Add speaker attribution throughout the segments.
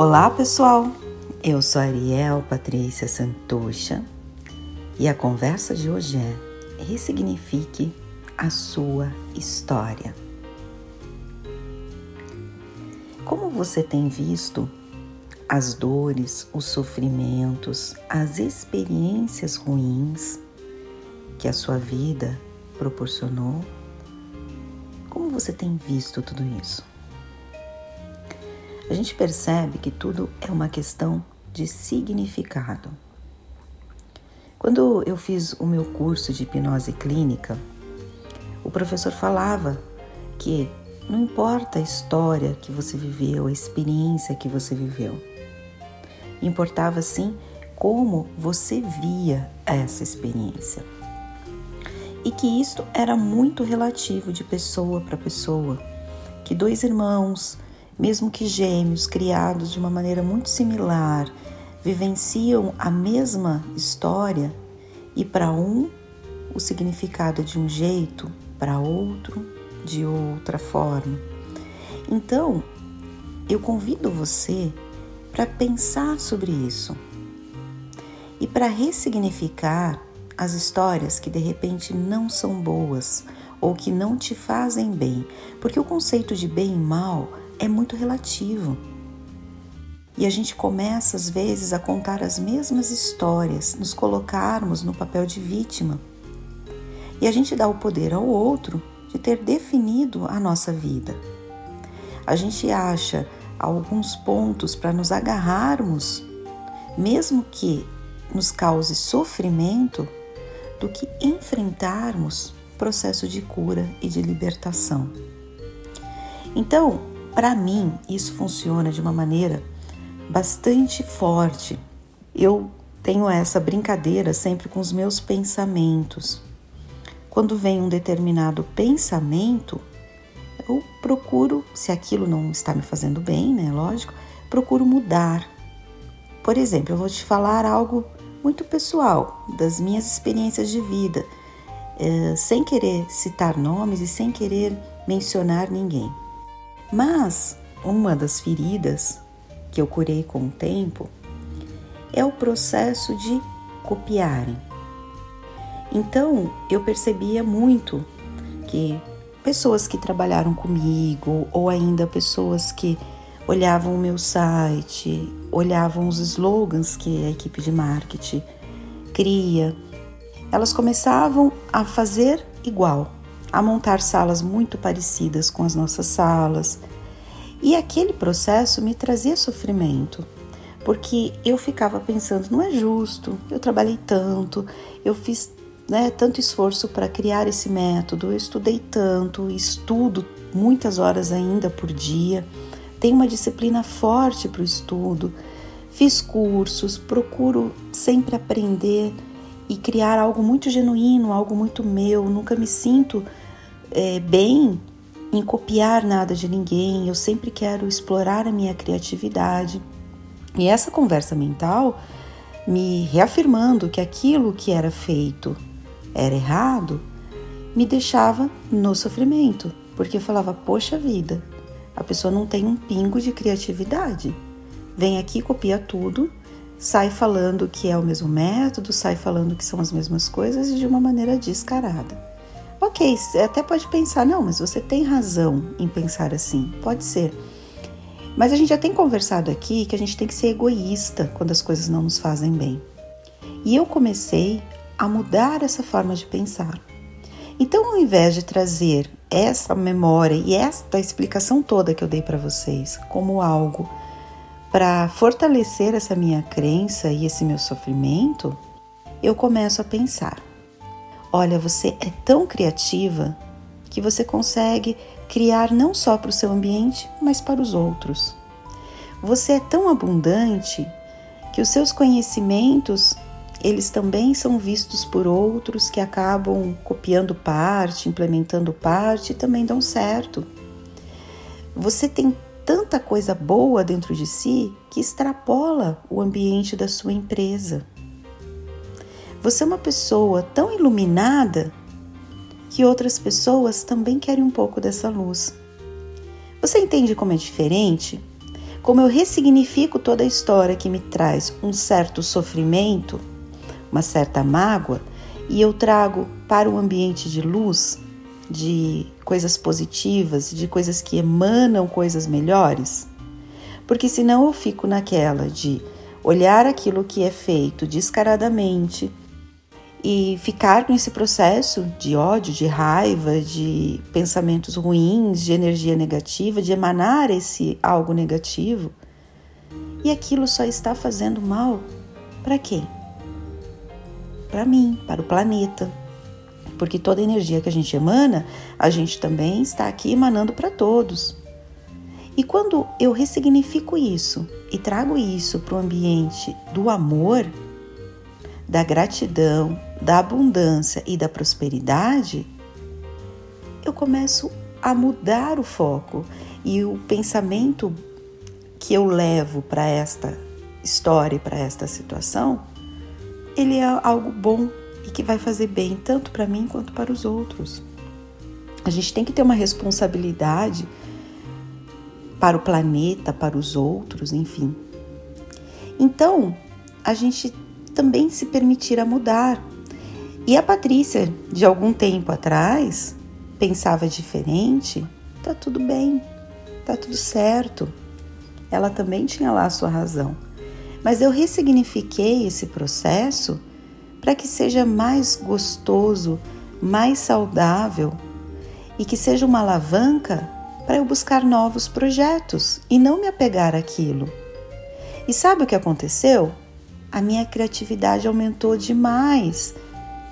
Speaker 1: Olá pessoal, eu sou Ariel Patrícia Santocha e a conversa de hoje é Ressignifique a sua história. Como você tem visto as dores, os sofrimentos, as experiências ruins que a sua vida proporcionou? Como você tem visto tudo isso? A gente percebe que tudo é uma questão de significado. Quando eu fiz o meu curso de hipnose clínica, o professor falava que não importa a história que você viveu, a experiência que você viveu, importava sim como você via essa experiência. E que isto era muito relativo de pessoa para pessoa, que dois irmãos mesmo que gêmeos criados de uma maneira muito similar vivenciam a mesma história e para um o significado é de um jeito, para outro de outra forma. Então, eu convido você para pensar sobre isso e para ressignificar as histórias que de repente não são boas ou que não te fazem bem, porque o conceito de bem e mal é muito relativo. E a gente começa às vezes a contar as mesmas histórias, nos colocarmos no papel de vítima. E a gente dá o poder ao outro de ter definido a nossa vida. A gente acha alguns pontos para nos agarrarmos, mesmo que nos cause sofrimento, do que enfrentarmos processo de cura e de libertação. Então, para mim, isso funciona de uma maneira bastante forte. Eu tenho essa brincadeira sempre com os meus pensamentos. Quando vem um determinado pensamento, eu procuro, se aquilo não está me fazendo bem, né? Lógico, procuro mudar. Por exemplo, eu vou te falar algo muito pessoal, das minhas experiências de vida, é, sem querer citar nomes e sem querer mencionar ninguém. Mas uma das feridas que eu curei com o tempo é o processo de copiarem. Então eu percebia muito que pessoas que trabalharam comigo ou ainda pessoas que olhavam o meu site, olhavam os slogans que a equipe de marketing cria, elas começavam a fazer igual a montar salas muito parecidas com as nossas salas. E aquele processo me trazia sofrimento, porque eu ficava pensando: não é justo, eu trabalhei tanto, eu fiz né, tanto esforço para criar esse método, eu estudei tanto, estudo muitas horas ainda por dia, tenho uma disciplina forte para o estudo, fiz cursos, procuro sempre aprender e criar algo muito genuíno, algo muito meu. Nunca me sinto é, bem em copiar nada de ninguém. Eu sempre quero explorar a minha criatividade. E essa conversa mental me reafirmando que aquilo que era feito era errado, me deixava no sofrimento, porque eu falava: Poxa vida, a pessoa não tem um pingo de criatividade. Vem aqui, copia tudo sai falando que é o mesmo método, sai falando que são as mesmas coisas e de uma maneira descarada. Ok, você até pode pensar, não, mas você tem razão em pensar assim, pode ser. Mas a gente já tem conversado aqui que a gente tem que ser egoísta quando as coisas não nos fazem bem. E eu comecei a mudar essa forma de pensar. Então, ao invés de trazer essa memória e esta explicação toda que eu dei para vocês como algo para fortalecer essa minha crença e esse meu sofrimento, eu começo a pensar: olha, você é tão criativa que você consegue criar não só para o seu ambiente, mas para os outros. Você é tão abundante que os seus conhecimentos eles também são vistos por outros que acabam copiando parte, implementando parte e também dão certo. Você tem tanta coisa boa dentro de si que extrapola o ambiente da sua empresa. Você é uma pessoa tão iluminada que outras pessoas também querem um pouco dessa luz. Você entende como é diferente? como eu ressignifico toda a história que me traz um certo sofrimento, uma certa mágoa, e eu trago para o ambiente de luz, de coisas positivas, de coisas que emanam coisas melhores? Porque senão eu fico naquela de olhar aquilo que é feito descaradamente e ficar nesse processo de ódio, de raiva, de pensamentos ruins, de energia negativa, de emanar esse algo negativo. E aquilo só está fazendo mal para quem? Para mim, para o planeta. Porque toda energia que a gente emana, a gente também está aqui emanando para todos. E quando eu ressignifico isso e trago isso para o ambiente do amor, da gratidão, da abundância e da prosperidade, eu começo a mudar o foco e o pensamento que eu levo para esta história, para esta situação, ele é algo bom e que vai fazer bem tanto para mim quanto para os outros. A gente tem que ter uma responsabilidade para o planeta, para os outros, enfim. Então, a gente também se permitir a mudar. E a Patrícia, de algum tempo atrás, pensava diferente, tá tudo bem, tá tudo certo. Ela também tinha lá a sua razão. Mas eu ressignifiquei esse processo para que seja mais gostoso, mais saudável e que seja uma alavanca para eu buscar novos projetos e não me apegar àquilo. E sabe o que aconteceu? A minha criatividade aumentou demais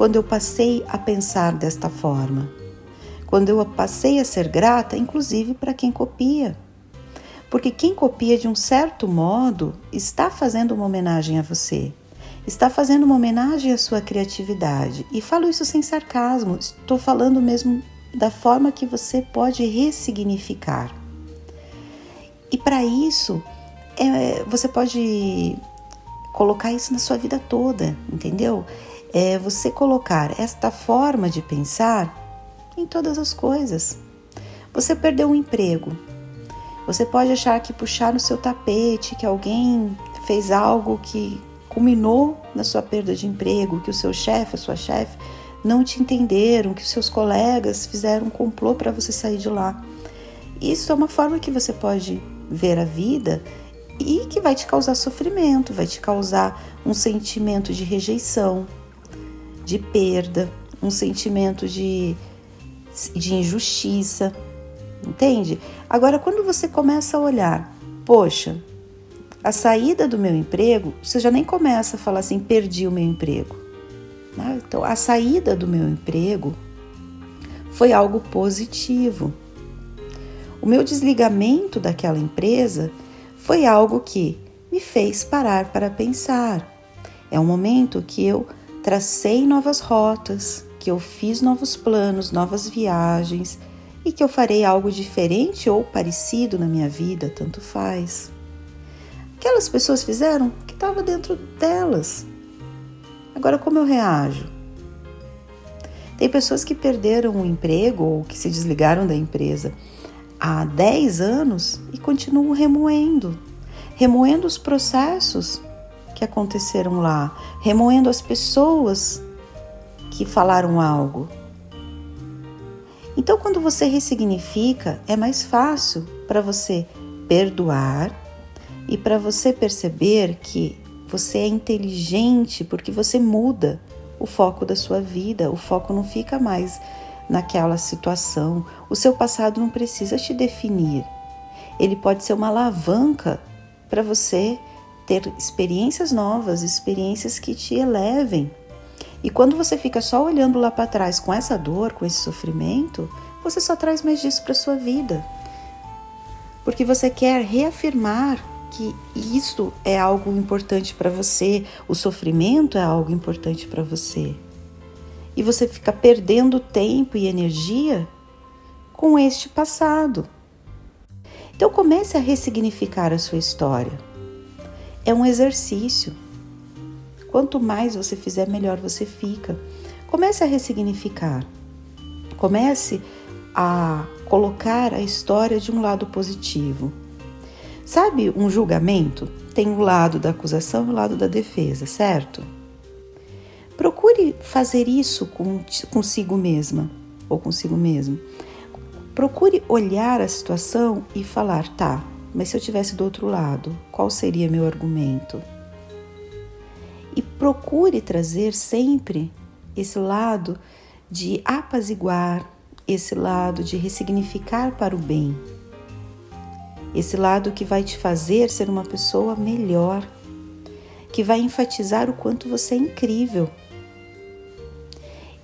Speaker 1: quando eu passei a pensar desta forma. Quando eu passei a ser grata, inclusive para quem copia. Porque quem copia de um certo modo está fazendo uma homenagem a você, está fazendo uma homenagem à sua criatividade. E falo isso sem sarcasmo, estou falando mesmo da forma que você pode ressignificar. E para isso, é, você pode colocar isso na sua vida toda, entendeu? É você colocar esta forma de pensar em todas as coisas. Você perdeu um emprego. Você pode achar que puxar no seu tapete, que alguém fez algo que culminou na sua perda de emprego, que o seu chefe, a sua chefe, não te entenderam, que seus colegas fizeram um complô para você sair de lá. Isso é uma forma que você pode ver a vida e que vai te causar sofrimento, vai te causar um sentimento de rejeição, de perda, um sentimento de, de injustiça, entende? Agora, quando você começa a olhar, poxa, a saída do meu emprego, você já nem começa a falar assim, perdi o meu emprego. Né? Então, a saída do meu emprego foi algo positivo. O meu desligamento daquela empresa foi algo que me fez parar para pensar. É um momento que eu tracei novas rotas, que eu fiz novos planos, novas viagens e que eu farei algo diferente ou parecido na minha vida, tanto faz. Aquelas pessoas fizeram o que estava dentro delas, Agora, como eu reajo? Tem pessoas que perderam o emprego ou que se desligaram da empresa há 10 anos e continuam remoendo remoendo os processos que aconteceram lá, remoendo as pessoas que falaram algo. Então, quando você ressignifica, é mais fácil para você perdoar e para você perceber que você é inteligente porque você muda o foco da sua vida, o foco não fica mais naquela situação. O seu passado não precisa te definir. Ele pode ser uma alavanca para você ter experiências novas, experiências que te elevem. E quando você fica só olhando lá para trás com essa dor, com esse sofrimento, você só traz mais disso para sua vida. Porque você quer reafirmar que isso é algo importante para você, o sofrimento é algo importante para você. E você fica perdendo tempo e energia com este passado. Então comece a ressignificar a sua história. É um exercício. Quanto mais você fizer, melhor você fica. Comece a ressignificar. Comece a colocar a história de um lado positivo. Sabe um julgamento? Tem o lado da acusação e o lado da defesa, certo? Procure fazer isso consigo mesma ou consigo mesmo. Procure olhar a situação e falar, tá, mas se eu tivesse do outro lado, qual seria meu argumento? E procure trazer sempre esse lado de apaziguar, esse lado de ressignificar para o bem, esse lado que vai te fazer ser uma pessoa melhor, que vai enfatizar o quanto você é incrível.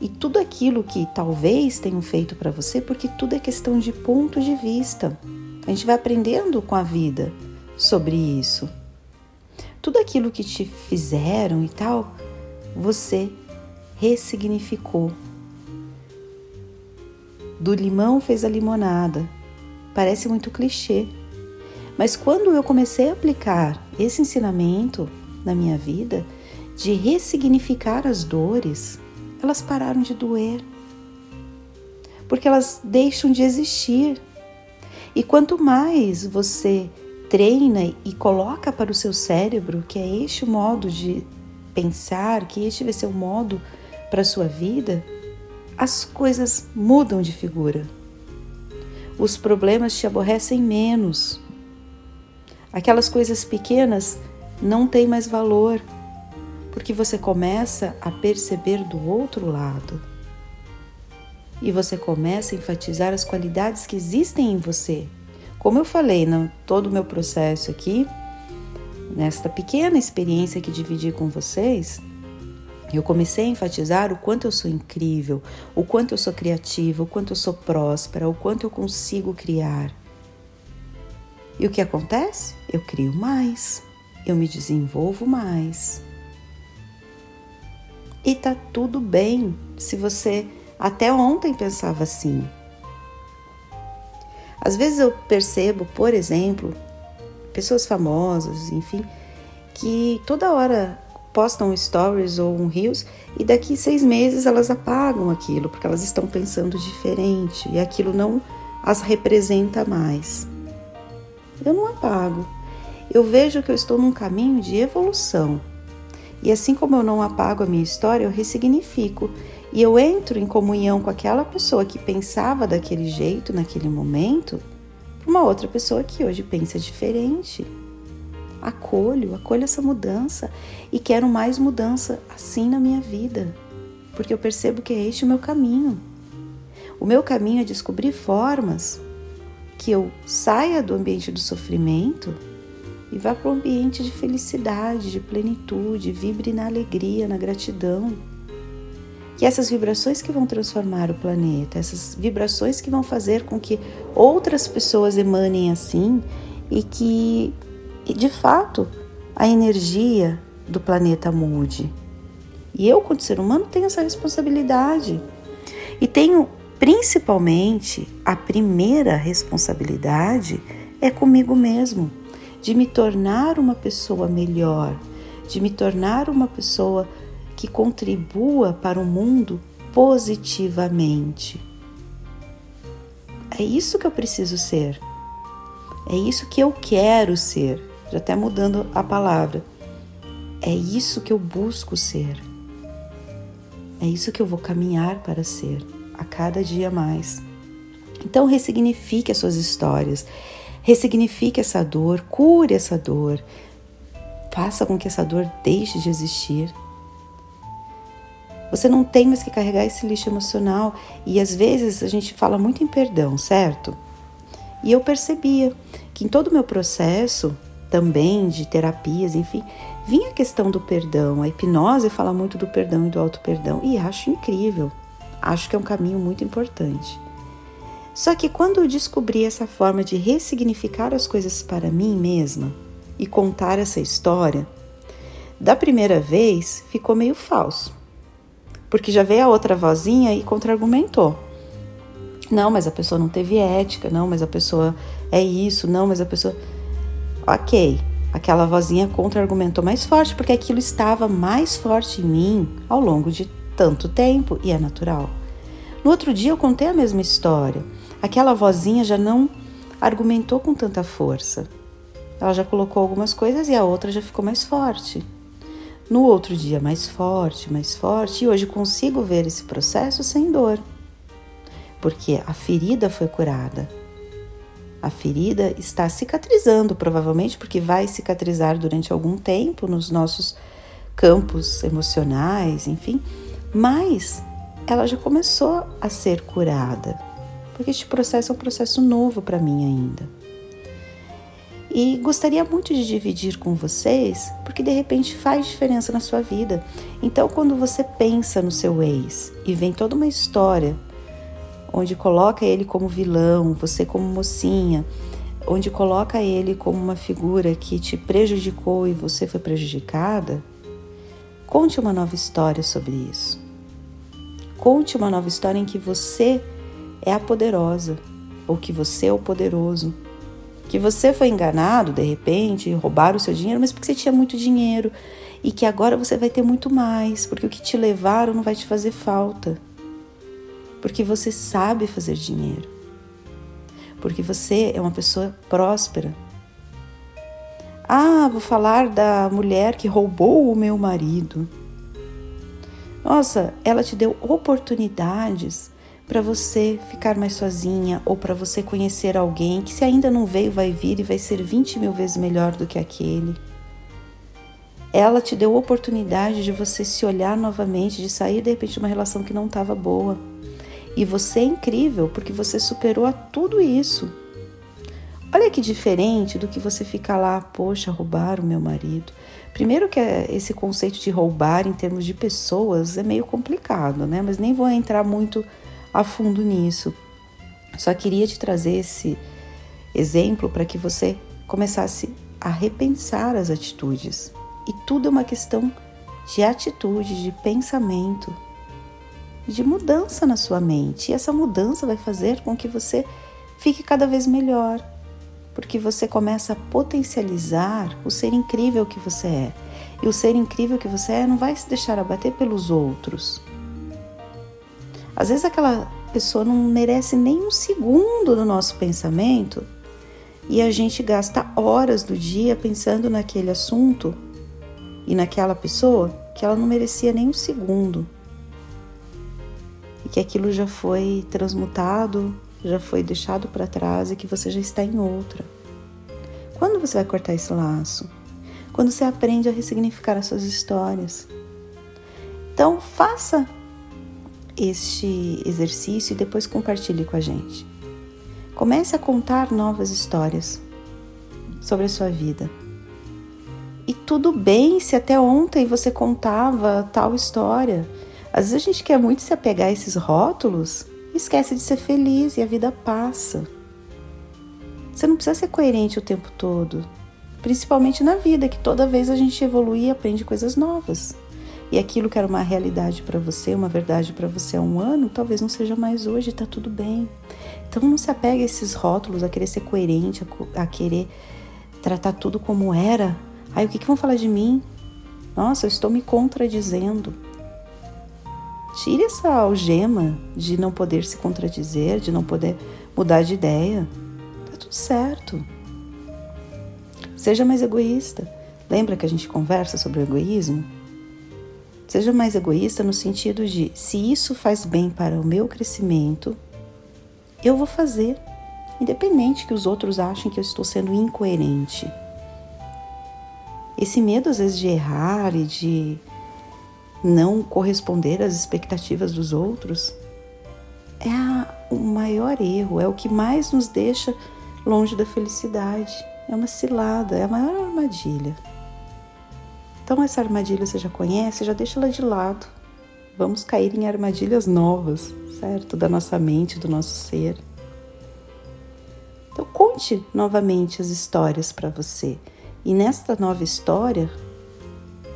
Speaker 1: E tudo aquilo que talvez tenham feito para você, porque tudo é questão de ponto de vista. A gente vai aprendendo com a vida sobre isso. Tudo aquilo que te fizeram e tal, você ressignificou. Do limão fez a limonada. Parece muito clichê. Mas quando eu comecei a aplicar esse ensinamento na minha vida, de ressignificar as dores, elas pararam de doer. Porque elas deixam de existir. E quanto mais você treina e coloca para o seu cérebro que é este o modo de pensar, que este vai ser o modo para a sua vida, as coisas mudam de figura. Os problemas te aborrecem menos. Aquelas coisas pequenas não têm mais valor, porque você começa a perceber do outro lado e você começa a enfatizar as qualidades que existem em você. Como eu falei, no todo o meu processo aqui, nesta pequena experiência que dividi com vocês, eu comecei a enfatizar o quanto eu sou incrível, o quanto eu sou criativa, o quanto eu sou próspera, o quanto eu consigo criar. E o que acontece? Eu crio mais, eu me desenvolvo mais. E tá tudo bem se você até ontem pensava assim. Às vezes eu percebo, por exemplo, pessoas famosas, enfim, que toda hora postam stories ou um reels e daqui seis meses elas apagam aquilo porque elas estão pensando diferente e aquilo não as representa mais. Eu não apago. Eu vejo que eu estou num caminho de evolução. E assim como eu não apago a minha história, eu ressignifico e eu entro em comunhão com aquela pessoa que pensava daquele jeito naquele momento, para uma outra pessoa que hoje pensa diferente. Acolho, acolho essa mudança e quero mais mudança assim na minha vida, porque eu percebo que é este o meu caminho. O meu caminho é descobrir formas que eu saia do ambiente do sofrimento e vá para o ambiente de felicidade, de plenitude, vibre na alegria, na gratidão que essas vibrações que vão transformar o planeta, essas vibrações que vão fazer com que outras pessoas emanem assim e que, de fato, a energia do planeta mude. E eu, como ser humano, tenho essa responsabilidade. E tenho principalmente a primeira responsabilidade é comigo mesmo, de me tornar uma pessoa melhor, de me tornar uma pessoa que contribua para o mundo positivamente. É isso que eu preciso ser. É isso que eu quero ser. Já até mudando a palavra. É isso que eu busco ser. É isso que eu vou caminhar para ser a cada dia mais. Então, ressignifique as suas histórias, ressignifique essa dor, cure essa dor, faça com que essa dor deixe de existir você não tem mais que carregar esse lixo emocional. E às vezes a gente fala muito em perdão, certo? E eu percebia que em todo o meu processo, também de terapias, enfim, vinha a questão do perdão. A hipnose fala muito do perdão e do auto-perdão. E acho incrível. Acho que é um caminho muito importante. Só que quando eu descobri essa forma de ressignificar as coisas para mim mesma e contar essa história, da primeira vez ficou meio falso porque já veio a outra vozinha e contra-argumentou. Não, mas a pessoa não teve ética, não, mas a pessoa é isso, não, mas a pessoa. Ok, aquela vozinha contra-argumentou mais forte, porque aquilo estava mais forte em mim ao longo de tanto tempo e é natural. No outro dia eu contei a mesma história. Aquela vozinha já não argumentou com tanta força. ela já colocou algumas coisas e a outra já ficou mais forte. No outro dia, mais forte, mais forte, e hoje consigo ver esse processo sem dor, porque a ferida foi curada. A ferida está cicatrizando, provavelmente, porque vai cicatrizar durante algum tempo nos nossos campos emocionais, enfim, mas ela já começou a ser curada, porque este processo é um processo novo para mim ainda. E gostaria muito de dividir com vocês, porque de repente faz diferença na sua vida. Então, quando você pensa no seu ex e vem toda uma história onde coloca ele como vilão, você como mocinha, onde coloca ele como uma figura que te prejudicou e você foi prejudicada, conte uma nova história sobre isso. Conte uma nova história em que você é a poderosa ou que você é o poderoso que você foi enganado de repente, roubaram o seu dinheiro, mas porque você tinha muito dinheiro e que agora você vai ter muito mais, porque o que te levaram não vai te fazer falta. Porque você sabe fazer dinheiro. Porque você é uma pessoa próspera. Ah, vou falar da mulher que roubou o meu marido. Nossa, ela te deu oportunidades para você ficar mais sozinha ou para você conhecer alguém que, se ainda não veio, vai vir e vai ser 20 mil vezes melhor do que aquele. Ela te deu oportunidade de você se olhar novamente, de sair de repente de uma relação que não estava boa. E você é incrível porque você superou a tudo isso. Olha que diferente do que você ficar lá, poxa, roubaram meu marido. Primeiro que é esse conceito de roubar em termos de pessoas é meio complicado, né? Mas nem vou entrar muito a fundo nisso. Só queria te trazer esse exemplo para que você começasse a repensar as atitudes. E tudo é uma questão de atitude, de pensamento, de mudança na sua mente. E essa mudança vai fazer com que você fique cada vez melhor, porque você começa a potencializar o ser incrível que você é. E o ser incrível que você é não vai se deixar abater pelos outros. Às vezes aquela pessoa não merece nem um segundo do nosso pensamento e a gente gasta horas do dia pensando naquele assunto e naquela pessoa que ela não merecia nem um segundo. E que aquilo já foi transmutado, já foi deixado para trás e que você já está em outra. Quando você vai cortar esse laço? Quando você aprende a ressignificar as suas histórias. Então, faça este exercício e depois compartilhe com a gente. Comece a contar novas histórias sobre a sua vida. E tudo bem se até ontem você contava tal história. Às vezes a gente quer muito se apegar a esses rótulos e esquece de ser feliz e a vida passa. Você não precisa ser coerente o tempo todo, principalmente na vida, que toda vez a gente evolui e aprende coisas novas. E aquilo que era uma realidade para você, uma verdade para você há um ano, talvez não seja mais hoje, tá tudo bem. Então não se apegue a esses rótulos, a querer ser coerente, a, a querer tratar tudo como era. Aí o que, que vão falar de mim? Nossa, eu estou me contradizendo. Tire essa algema de não poder se contradizer, de não poder mudar de ideia. Tá tudo certo. Seja mais egoísta. Lembra que a gente conversa sobre o egoísmo? Seja mais egoísta no sentido de se isso faz bem para o meu crescimento, eu vou fazer, independente que os outros achem que eu estou sendo incoerente. Esse medo às vezes de errar e de não corresponder às expectativas dos outros é a, o maior erro, é o que mais nos deixa longe da felicidade. É uma cilada, é a maior armadilha. Então, essa armadilha você já conhece, já deixa ela de lado. Vamos cair em armadilhas novas, certo? Da nossa mente, do nosso ser. Então, conte novamente as histórias para você. E nesta nova história,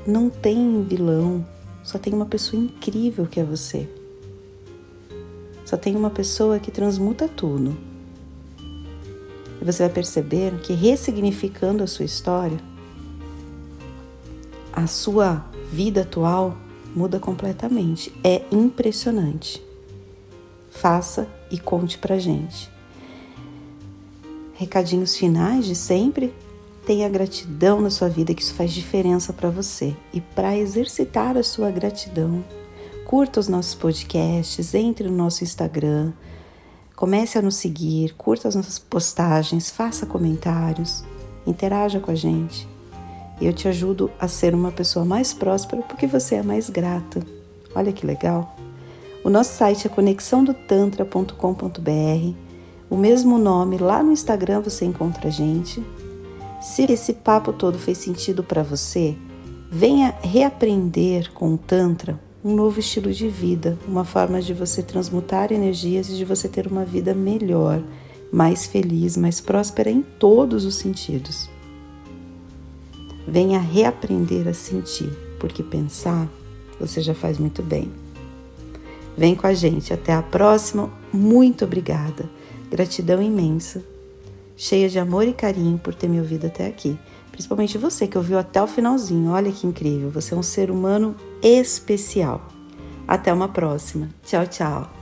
Speaker 1: não tem vilão, só tem uma pessoa incrível que é você. Só tem uma pessoa que transmuta tudo. E você vai perceber que ressignificando a sua história, a sua vida atual muda completamente. É impressionante. Faça e conte pra gente. Recadinhos finais de sempre. Tenha gratidão na sua vida, que isso faz diferença para você. E para exercitar a sua gratidão, curta os nossos podcasts, entre no nosso Instagram, comece a nos seguir, curta as nossas postagens, faça comentários, interaja com a gente. E eu te ajudo a ser uma pessoa mais próspera porque você é mais grata. Olha que legal! O nosso site é conexãodotantra.com.br. O mesmo nome, lá no Instagram você encontra a gente. Se esse papo todo fez sentido para você, venha reaprender com o Tantra um novo estilo de vida, uma forma de você transmutar energias e de você ter uma vida melhor, mais feliz, mais próspera em todos os sentidos. Venha reaprender a sentir, porque pensar você já faz muito bem. Vem com a gente. Até a próxima. Muito obrigada. Gratidão imensa. Cheia de amor e carinho por ter me ouvido até aqui. Principalmente você que ouviu até o finalzinho. Olha que incrível. Você é um ser humano especial. Até uma próxima. Tchau, tchau.